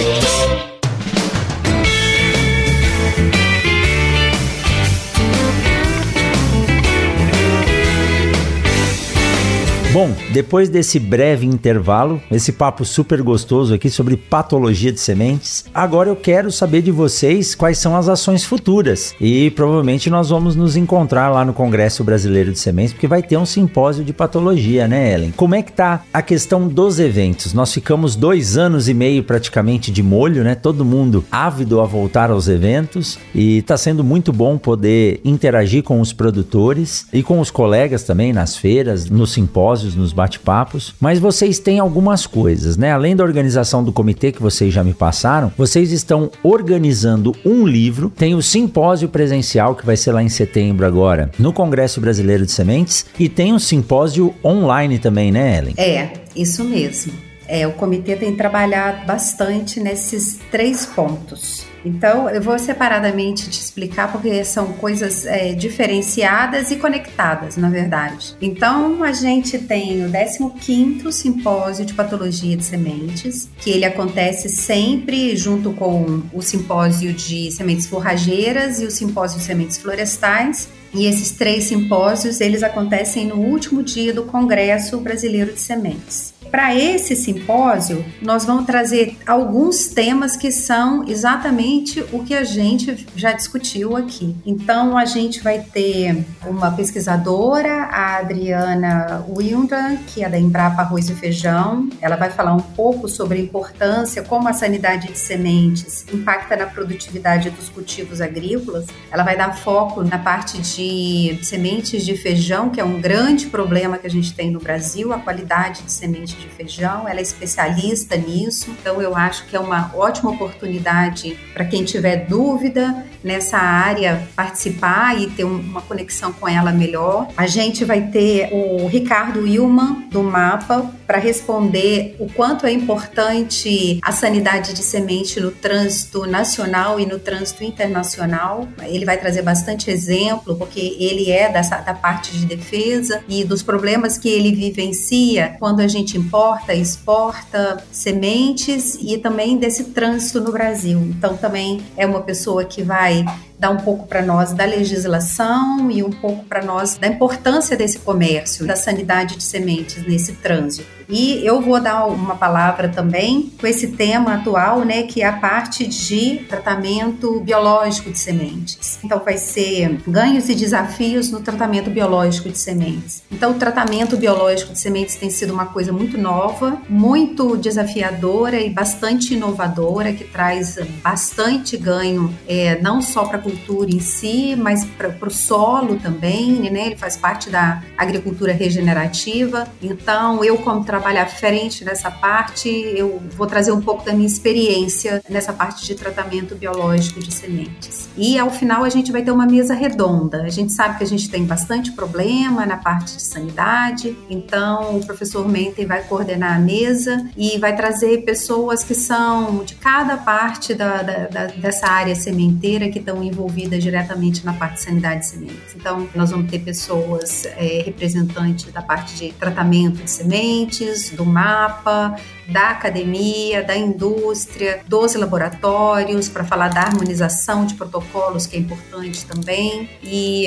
S1: Bom, depois desse breve intervalo, esse papo super gostoso aqui sobre patologia de sementes, agora eu quero saber de vocês quais são as ações futuras. E provavelmente nós vamos nos encontrar lá no Congresso Brasileiro de Sementes, porque vai ter um simpósio de patologia, né, Ellen? Como é que tá a questão dos eventos? Nós ficamos dois anos e meio praticamente de molho, né? Todo mundo ávido a voltar aos eventos e tá sendo muito bom poder interagir com os produtores e com os colegas também nas feiras, nos simpósios nos bate-papos, mas vocês têm algumas coisas, né? Além da organização do comitê que vocês já me passaram, vocês estão organizando um livro, tem o simpósio presencial que vai ser lá em setembro agora, no Congresso Brasileiro de Sementes, e tem um simpósio online também, né, Ellen?
S3: É, isso mesmo. É, o comitê tem trabalhado bastante nesses três pontos. Então, eu vou separadamente te explicar porque são coisas é, diferenciadas e conectadas, na verdade. Então, a gente tem o 15º Simpósio de Patologia de Sementes, que ele acontece sempre junto com o Simpósio de Sementes Forrageiras e o Simpósio de Sementes Florestais, e esses três simpósios, eles acontecem no último dia do Congresso Brasileiro de Sementes. Para esse simpósio, nós vamos trazer alguns temas que são exatamente o que a gente já discutiu aqui. Então, a gente vai ter uma pesquisadora, a Adriana Wildan, que é da Embrapa Arroz e Feijão. Ela vai falar um pouco sobre a importância, como a sanidade de sementes impacta na produtividade dos cultivos agrícolas. Ela vai dar foco na parte de sementes de feijão, que é um grande problema que a gente tem no Brasil, a qualidade de semente de de feijão, ela é especialista nisso, então eu acho que é uma ótima oportunidade para quem tiver dúvida nessa área participar e ter uma conexão com ela melhor. A gente vai ter o Ricardo Wilman do Mapa para responder o quanto é importante a sanidade de semente no trânsito nacional e no trânsito internacional. Ele vai trazer bastante exemplo, porque ele é dessa, da parte de defesa e dos problemas que ele vivencia quando a gente importa, exporta sementes e também desse trânsito no Brasil. Então, também é uma pessoa que vai dar um pouco para nós da legislação e um pouco para nós da importância desse comércio, da sanidade de sementes nesse trânsito. E eu vou dar uma palavra também com esse tema atual, né, que é a parte de tratamento biológico de sementes. Então vai ser ganhos e desafios no tratamento biológico de sementes. Então o tratamento biológico de sementes tem sido uma coisa muito nova, muito desafiadora e bastante inovadora, que traz bastante ganho, é, não só para cultura em si, mas para o solo também, né? Ele faz parte da agricultura regenerativa. Então eu como trabalho à frente nessa parte, eu vou trazer um pouco da minha experiência nessa parte de tratamento biológico de sementes. E ao final a gente vai ter uma mesa redonda. A gente sabe que a gente tem bastante problema na parte de sanidade, então o professor Menten vai coordenar a mesa e vai trazer pessoas que são de cada parte da, da, da, dessa área sementeira que estão diretamente na parte de sanidade de sementes. Então, nós vamos ter pessoas é, representantes da parte de tratamento de sementes do mapa, da academia, da indústria, dos laboratórios, para falar da harmonização de protocolos, que é importante também. E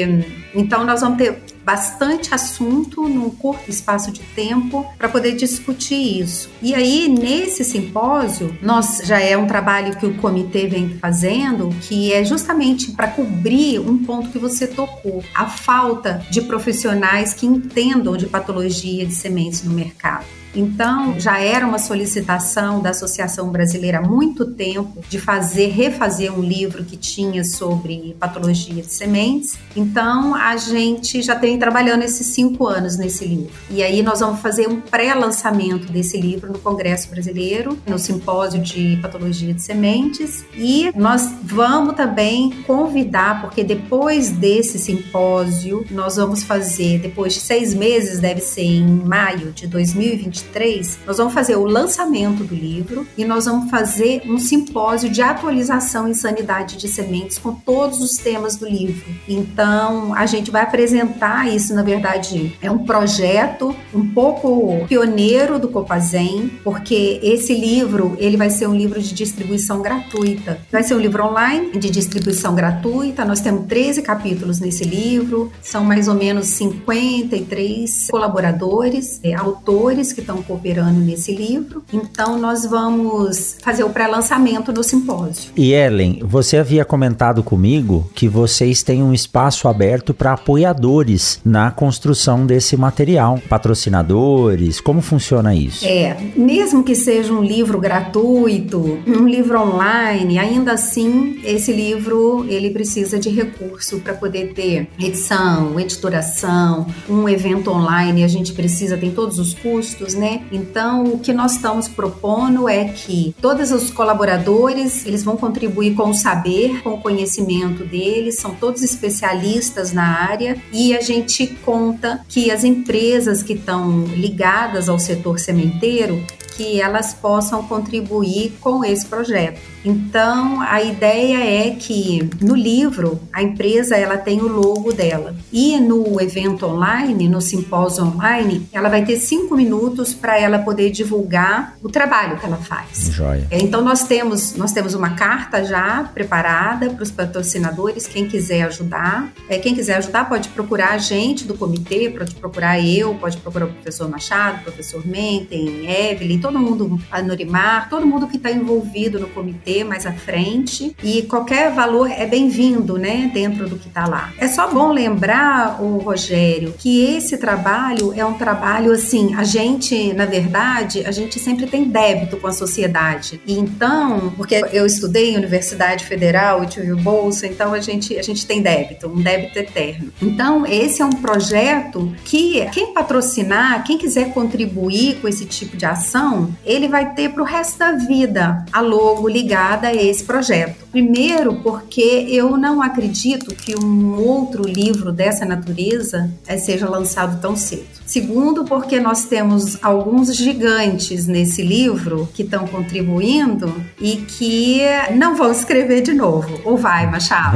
S3: então nós vamos ter bastante assunto num curto espaço de tempo para poder discutir isso. E aí, nesse simpósio, nós já é um trabalho que o comitê vem fazendo, que é justamente para cobrir um ponto que você tocou, a falta de profissionais que entendam de patologia de sementes no mercado. Então, já era uma solicitação da Associação Brasileira há muito tempo de fazer, refazer um livro que tinha sobre patologia de sementes. Então, a gente já tem trabalhando esses cinco anos nesse livro. E aí, nós vamos fazer um pré-lançamento desse livro no Congresso Brasileiro, no Simpósio de Patologia de Sementes. E nós vamos também convidar, porque depois desse simpósio, nós vamos fazer, depois de seis meses, deve ser em maio de 2021 2023, nós vamos fazer o lançamento do livro e nós vamos fazer um simpósio de atualização em sanidade de sementes com todos os temas do livro. Então, a gente vai apresentar isso, na verdade, é um projeto um pouco pioneiro do Copazem, porque esse livro, ele vai ser um livro de distribuição gratuita. Vai ser um livro online de distribuição gratuita. Nós temos 13 capítulos nesse livro, são mais ou menos 53 colaboradores, é, autores que estão cooperando nesse livro. Então, nós vamos fazer o pré-lançamento no simpósio.
S1: E Ellen, você havia comentado comigo que vocês têm um espaço aberto para apoiadores na construção desse material, patrocinadores, como funciona isso?
S3: É, mesmo que seja um livro gratuito, um livro online, ainda assim esse livro ele precisa de recurso para poder ter edição, editoração, um evento online, a gente precisa tem todos os custos, né? Então, o que nós estamos propondo é que todos os colaboradores, eles vão contribuir com o saber, com o conhecimento deles, são todos especialistas na área e a gente conta que as empresas que estão ligadas ao setor sementeiro, que elas possam contribuir com esse projeto. Então, a ideia é que no livro a empresa ela tem o logo dela e no evento online, no simpósio online, ela vai ter cinco minutos para ela poder divulgar o trabalho que ela faz.
S1: Joia.
S3: É, então nós temos nós temos uma carta já preparada para os patrocinadores, quem quiser ajudar, é, quem quiser ajudar pode procurar a gente do comitê, pode procurar eu, pode procurar o professor Machado, o professor Menten, Evelyn, todo mundo, a Norimar, todo mundo que está envolvido no comitê mais à frente e qualquer valor é bem-vindo, né, dentro do que está lá. É só bom lembrar, o Rogério, que esse trabalho é um trabalho assim, a gente na verdade, a gente sempre tem débito com a sociedade. E então, porque eu estudei em Universidade Federal e tive bolsa, então a gente, a gente tem débito, um débito eterno. Então, esse é um projeto que quem patrocinar, quem quiser contribuir com esse tipo de ação, ele vai ter para o resto da vida a logo ligada a esse projeto. Primeiro, porque eu não acredito que um outro livro dessa natureza eh, seja lançado tão cedo. Segundo, porque nós temos alguns gigantes nesse livro que estão contribuindo e que não vão escrever de novo. Ou vai, Machado?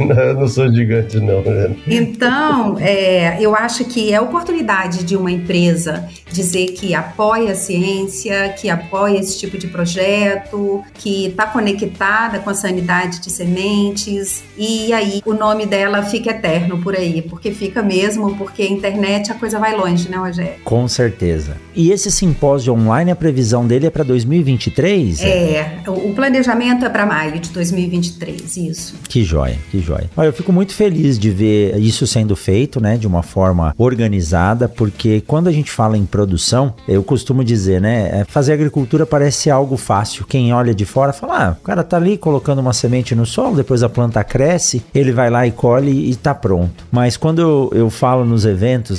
S2: não, eu não sou gigante, não.
S3: Então, é, eu acho que é a oportunidade de uma empresa dizer que apoia a ciência, que apoia esse tipo de projeto, que está conectada com a sanidade de sementes, e aí o nome dela fica eterno por aí, porque fica mesmo, porque a internet a coisa vai longe, né, Rogério?
S1: Com certeza. E esse simpósio online, a previsão dele é para 2023?
S3: É, o planejamento é para maio de 2023, isso.
S1: Que joia, que joia. Olha, eu fico muito feliz de ver isso sendo feito, né, de uma forma organizada, porque quando a gente fala em produção, eu costumo dizer, né, é, fazer agricultura parece algo fácil. Quem olha de fora fala, ah, o cara tá ali colocando uma semente no solo, depois a planta cresce, ele vai lá e colhe e tá pronto. Mas quando eu, eu falo nos eventos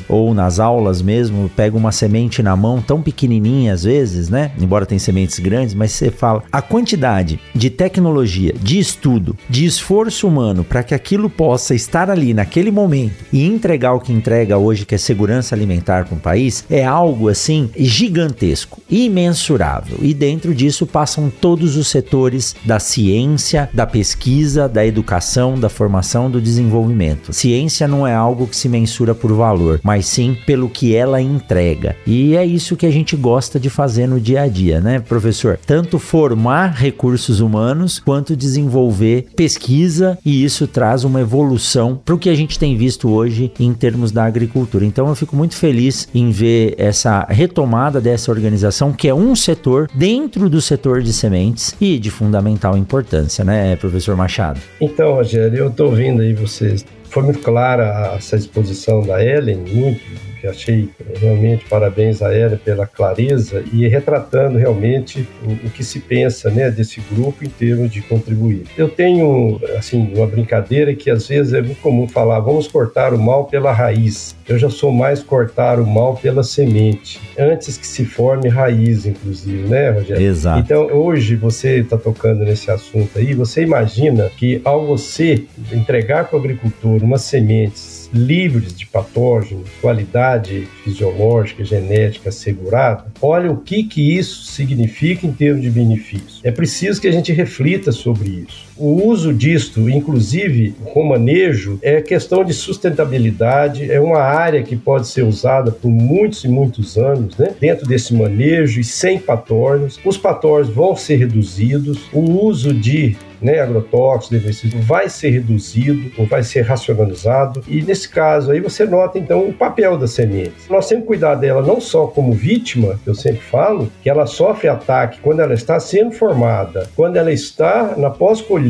S1: ou nas aulas mesmo, pego uma semente na mão tão pequenininha às vezes, né? Embora tem sementes grandes, mas você fala a quantidade de tecnologia, de estudo, de esforço humano para que aquilo possa estar ali naquele momento e entregar o que entrega hoje, que é segurança alimentar para o país, é algo assim gigantesco, imensurável. E dentro disso passam todos os setores da ciência, da pesquisa, da educação, da formação, do desenvolvimento. Ciência não é algo que se mensura por valor, mas sim pelo que ela entrega. E é isso que a gente gosta de fazer no dia a dia, né, professor? Tanto formar recursos humanos quanto desenvolver pesquisa e isso traz uma evolução para o que a gente tem visto hoje em termos da agricultura. Então eu fico muito feliz em ver essa retomada dessa organização que é um setor dentro do setor de sementes e de fundamental importância, né, professor Machado?
S2: Então, Rogério, eu estou ouvindo aí vocês. Foi muito clara essa exposição da Ellen, muito que achei realmente parabéns a ela pela clareza e retratando realmente o, o, que se pensa né, desse grupo em termos de contribuir. Eu tenho assim uma brincadeira que às vezes é muito comum falar vamos cortar o mal pela raiz. Eu já sou mais cortar o mal pela semente, antes que se forme raiz, inclusive, né, Rogério?
S1: Exato.
S2: Então, hoje você está tocando nesse assunto aí, você imagina que ao você entregar para o agricultor uma semente livres de patógenos, qualidade fisiológica genética assegurada, olha o que, que isso significa em termos de benefício. É preciso que a gente reflita sobre isso. O uso disto, inclusive com manejo, é questão de sustentabilidade, é uma área que pode ser usada por muitos e muitos anos, né? dentro desse manejo e sem patógenos. Os patógenos vão ser reduzidos, o uso de né, agrotóxicos, vai ser reduzido ou vai ser racionalizado. E nesse caso aí você nota então o papel da semente. Nós temos que cuidar dela não só como vítima, que eu sempre falo, que ela sofre ataque quando ela está sendo formada, quando ela está na pós-colheita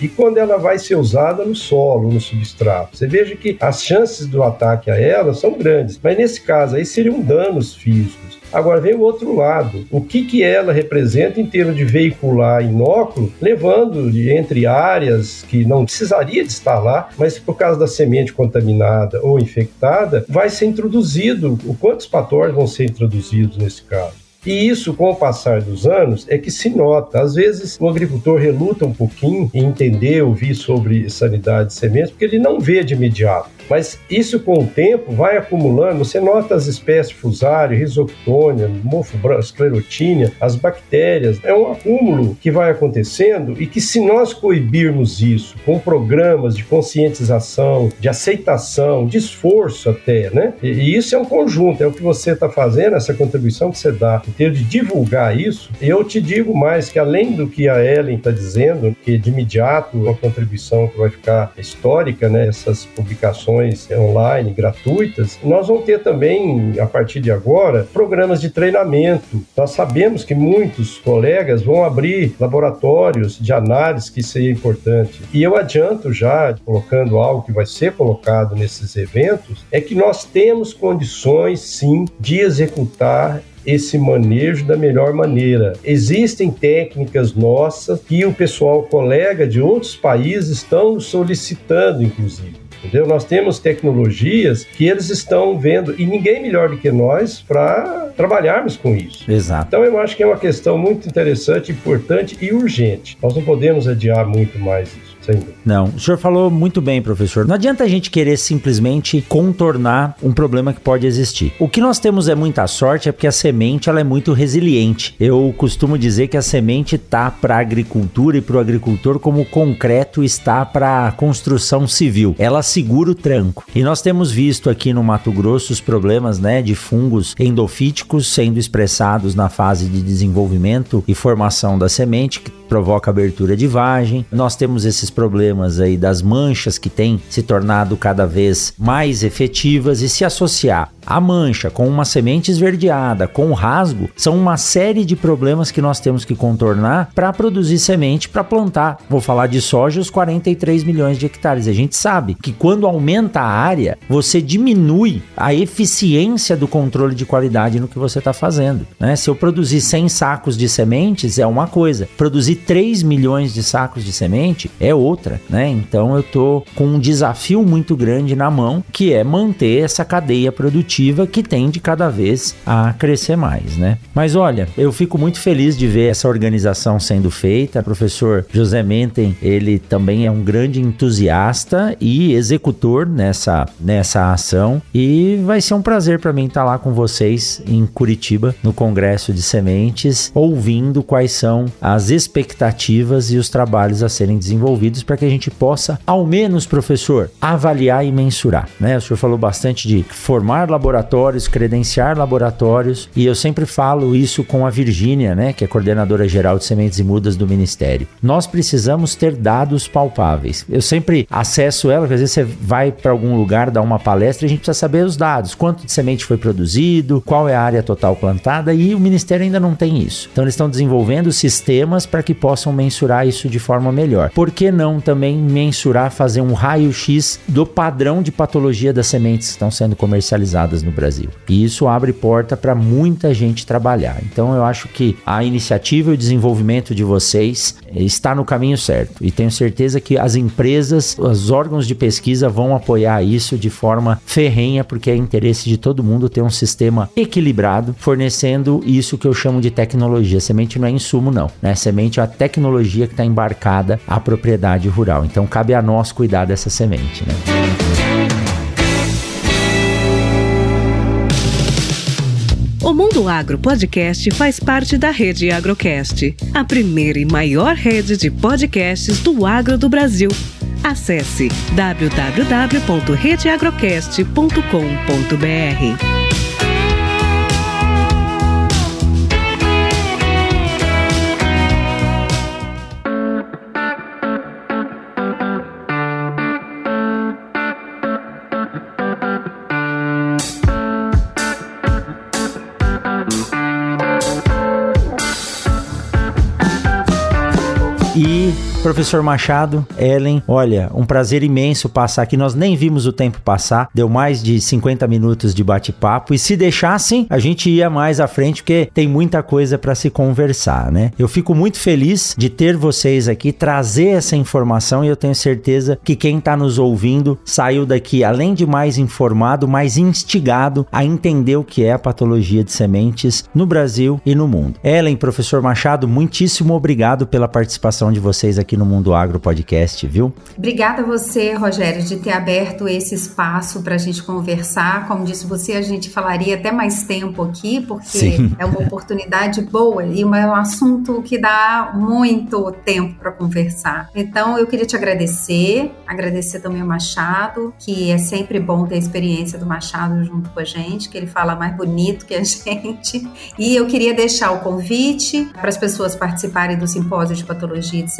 S2: e quando ela vai ser usada no solo, no substrato. Você veja que as chances do ataque a ela são grandes, mas nesse caso aí seriam danos físicos. Agora vem o outro lado. O que, que ela representa em termos de veicular inóculo, levando de, entre áreas que não precisaria de estar lá, mas por causa da semente contaminada ou infectada, vai ser introduzido. Quantos patógenos vão ser introduzidos nesse caso? E isso, com o passar dos anos, é que se nota. Às vezes, o agricultor reluta um pouquinho em entender, ouvir sobre sanidade de sementes, porque ele não vê de imediato. Mas isso com o tempo vai acumulando. Você nota as espécies fusário, risoctônia, esclerotínia, as bactérias. É um acúmulo que vai acontecendo e que se nós coibirmos isso com programas de conscientização, de aceitação, de esforço até, né? E isso é um conjunto, é o que você está fazendo, essa contribuição que você dá inteiro de divulgar isso, eu te digo mais que além do que a Ellen está dizendo, que de imediato uma contribuição que vai ficar histórica, né, essas publicações online gratuitas, nós vamos ter também, a partir de agora, programas de treinamento. Nós sabemos que muitos colegas vão abrir laboratórios de análise, que isso é importante. E eu adianto já, colocando algo que vai ser colocado nesses eventos, é que nós temos condições, sim, de executar esse manejo da melhor maneira. Existem técnicas nossas que o pessoal colega de outros países estão solicitando, inclusive. Entendeu? Nós temos tecnologias que eles estão vendo e ninguém melhor do que nós para trabalharmos com isso.
S1: Exato.
S2: Então eu acho que é uma questão muito interessante, importante e urgente. Nós não podemos adiar muito mais isso.
S1: Não, o senhor falou muito bem, professor. Não adianta a gente querer simplesmente contornar um problema que pode existir. O que nós temos é muita sorte, é porque a semente ela é muito resiliente. Eu costumo dizer que a semente tá para a agricultura e para o agricultor como o concreto está para a construção civil. Ela segura o tranco. E nós temos visto aqui no Mato Grosso os problemas, né, de fungos endofíticos sendo expressados na fase de desenvolvimento e formação da semente, que provoca abertura de vagem. Nós temos esses problemas aí das manchas que têm se tornado cada vez mais efetivas e se associar a mancha com uma semente esverdeada, com rasgo, são uma série de problemas que nós temos que contornar para produzir semente para plantar. Vou falar de soja os 43 milhões de hectares. A gente sabe que quando aumenta a área, você diminui a eficiência do controle de qualidade no que você está fazendo. Né? Se eu produzir 100 sacos de sementes é uma coisa, produzir 3 milhões de sacos de semente é outra. Né? Então eu estou com um desafio muito grande na mão que é manter essa cadeia produtiva que tende cada vez a crescer mais, né? Mas olha, eu fico muito feliz de ver essa organização sendo feita. O professor José Menten, ele também é um grande entusiasta e executor nessa, nessa ação e vai ser um prazer para mim estar lá com vocês em Curitiba, no Congresso de Sementes, ouvindo quais são as expectativas e os trabalhos a serem desenvolvidos para que a gente possa, ao menos, professor, avaliar e mensurar, né? O senhor falou bastante de formar laboratórios credenciar laboratórios, e eu sempre falo isso com a Virgínia, né, que é coordenadora geral de sementes e mudas do Ministério. Nós precisamos ter dados palpáveis. Eu sempre acesso ela, às vezes você vai para algum lugar dar uma palestra e a gente precisa saber os dados, quanto de semente foi produzido, qual é a área total plantada e o Ministério ainda não tem isso. Então eles estão desenvolvendo sistemas para que possam mensurar isso de forma melhor. Por que não também mensurar, fazer um raio-x do padrão de patologia das sementes que estão sendo comercializadas no Brasil. E isso abre porta para muita gente trabalhar. Então eu acho que a iniciativa e o desenvolvimento de vocês está no caminho certo. E tenho certeza que as empresas, os órgãos de pesquisa vão apoiar isso de forma ferrenha, porque é interesse de todo mundo ter um sistema equilibrado, fornecendo isso que eu chamo de tecnologia. Semente não é insumo, não. Né? Semente é a tecnologia que está embarcada à propriedade rural. Então cabe a nós cuidar dessa semente. Né?
S4: O Mundo Agro Podcast faz parte da rede Agrocast, a primeira e maior rede de podcasts do agro do Brasil. Acesse www.redeagrocast.com.br.
S1: Professor Machado, Ellen, olha, um prazer imenso passar aqui. Nós nem vimos o tempo passar, deu mais de 50 minutos de bate-papo. E se deixassem, a gente ia mais à frente, porque tem muita coisa para se conversar, né? Eu fico muito feliz de ter vocês aqui, trazer essa informação e eu tenho certeza que quem está nos ouvindo saiu daqui, além de mais informado, mais instigado a entender o que é a patologia de sementes no Brasil e no mundo. Ellen, professor Machado, muitíssimo obrigado pela participação de vocês aqui aqui no Mundo Agro Podcast, viu?
S3: Obrigada a você, Rogério, de ter aberto esse espaço para a gente conversar. Como disse você, a gente falaria até mais tempo aqui, porque Sim. é uma oportunidade boa e é um assunto que dá muito tempo para conversar. Então, eu queria te agradecer, agradecer também ao Machado, que é sempre bom ter a experiência do Machado junto com a gente, que ele fala mais bonito que a gente. E eu queria deixar o convite para as pessoas participarem do simpósio de patologia de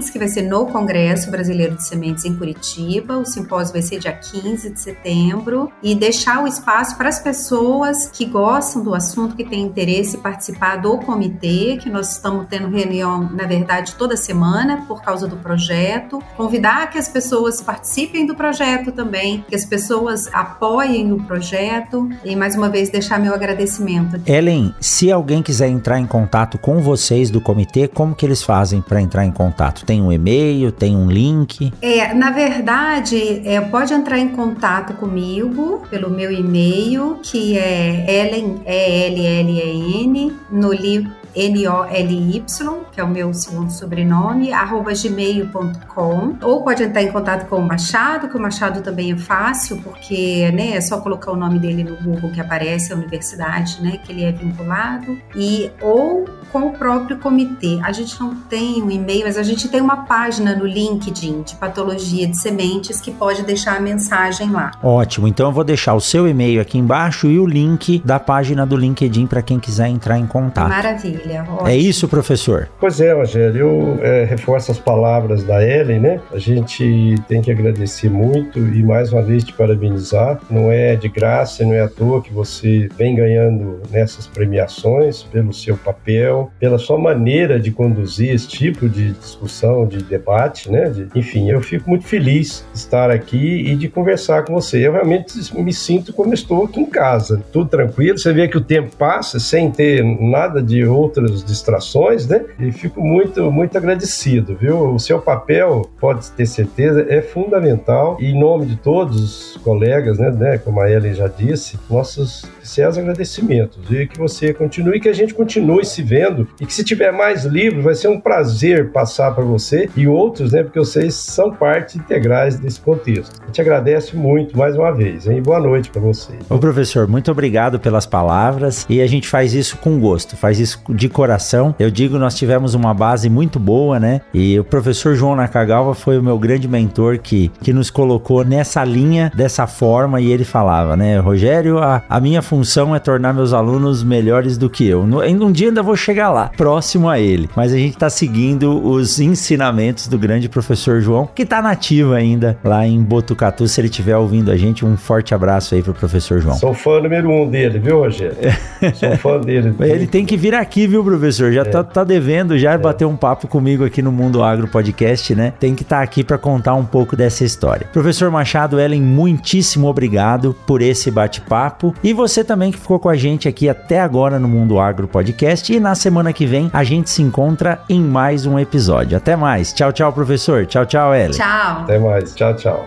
S3: sementes, que vai ser no Congresso Brasileiro de Sementes em Curitiba. O simpósio vai ser dia 15 de setembro e deixar o espaço para as pessoas que gostam do assunto, que têm interesse em participar do comitê, que nós estamos tendo reunião, na verdade, toda semana por causa do projeto. Convidar que as pessoas participem do projeto também, que as pessoas apoiem o projeto e mais uma vez deixar meu agradecimento.
S1: Ellen, se alguém quiser entrar em contato com vocês do comitê, como que eles fazem para entrar em contato? Tem um e-mail, tem um link?
S3: É, na verdade, é, pode entrar em contato comigo pelo meu e-mail, que é Ellen, E-L-L-E-N, no livro N-O-L-Y, que é o meu segundo sobrenome, arroba gmail.com. Ou pode entrar em contato com o Machado, que o Machado também é fácil, porque né, é só colocar o nome dele no Google que aparece a universidade né, que ele é vinculado. E, ou com o próprio comitê. A gente não tem um e-mail, mas a gente tem uma página no LinkedIn de patologia de sementes que pode deixar a mensagem lá.
S1: Ótimo, então eu vou deixar o seu e-mail aqui embaixo e o link da página do LinkedIn para quem quiser entrar em contato.
S3: Maravilha.
S1: Ótimo. É isso, professor?
S2: Pois é, Rogério, eu é, reforço as palavras da Ellen, né? A gente tem que agradecer muito e mais uma vez te parabenizar. Não é de graça, não é à toa que você vem ganhando nessas premiações pelo seu papel pela sua maneira de conduzir esse tipo de discussão, de debate, né? De, enfim, eu fico muito feliz de estar aqui e de conversar com você. Eu realmente me sinto como estou aqui em casa, tudo tranquilo. Você vê que o tempo passa sem ter nada de outras distrações, né? E fico muito, muito agradecido, viu? O seu papel, pode ter certeza, é fundamental. E em nome de todos os colegas, né, né como a Ellen já disse, nossos sinceros agradecimentos e que você continue, que a gente continue se vendo e que se tiver mais livros vai ser um prazer passar para você e outros, né, porque vocês são parte integrais desse contexto. Eu te agradeço muito mais uma vez, hein? Boa noite para você.
S1: Ô professor, muito obrigado pelas palavras e a gente faz isso com gosto, faz isso de coração. Eu digo, nós tivemos uma base muito boa, né? E o professor João Nakagawa foi o meu grande mentor que, que nos colocou nessa linha, dessa forma e ele falava, né, Rogério, a, a minha função é tornar meus alunos melhores do que eu. Um dia ainda vou chegar lá, próximo a ele. Mas a gente está seguindo os ensinamentos do grande professor João, que está nativo ainda lá em Botucatu. Se ele estiver ouvindo a gente, um forte abraço aí pro professor João.
S2: Sou fã número um dele, viu, Rogério? Sou fã dele.
S1: ele tem que vir aqui, viu, professor? Já é. tá, tá, devendo já é. bater um papo comigo aqui no Mundo Agro Podcast, né? Tem que estar tá aqui para contar um pouco dessa história. Professor Machado, Ellen, muitíssimo obrigado por esse bate-papo. E você também que ficou com a gente aqui até agora no Mundo Agro Podcast. E na semana que vem a gente se encontra em mais um episódio. Até mais. Tchau, tchau, professor. Tchau, tchau, Ellen.
S3: Tchau.
S2: Até mais. Tchau, tchau.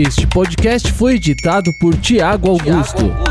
S5: Este podcast foi editado por Tiago Augusto.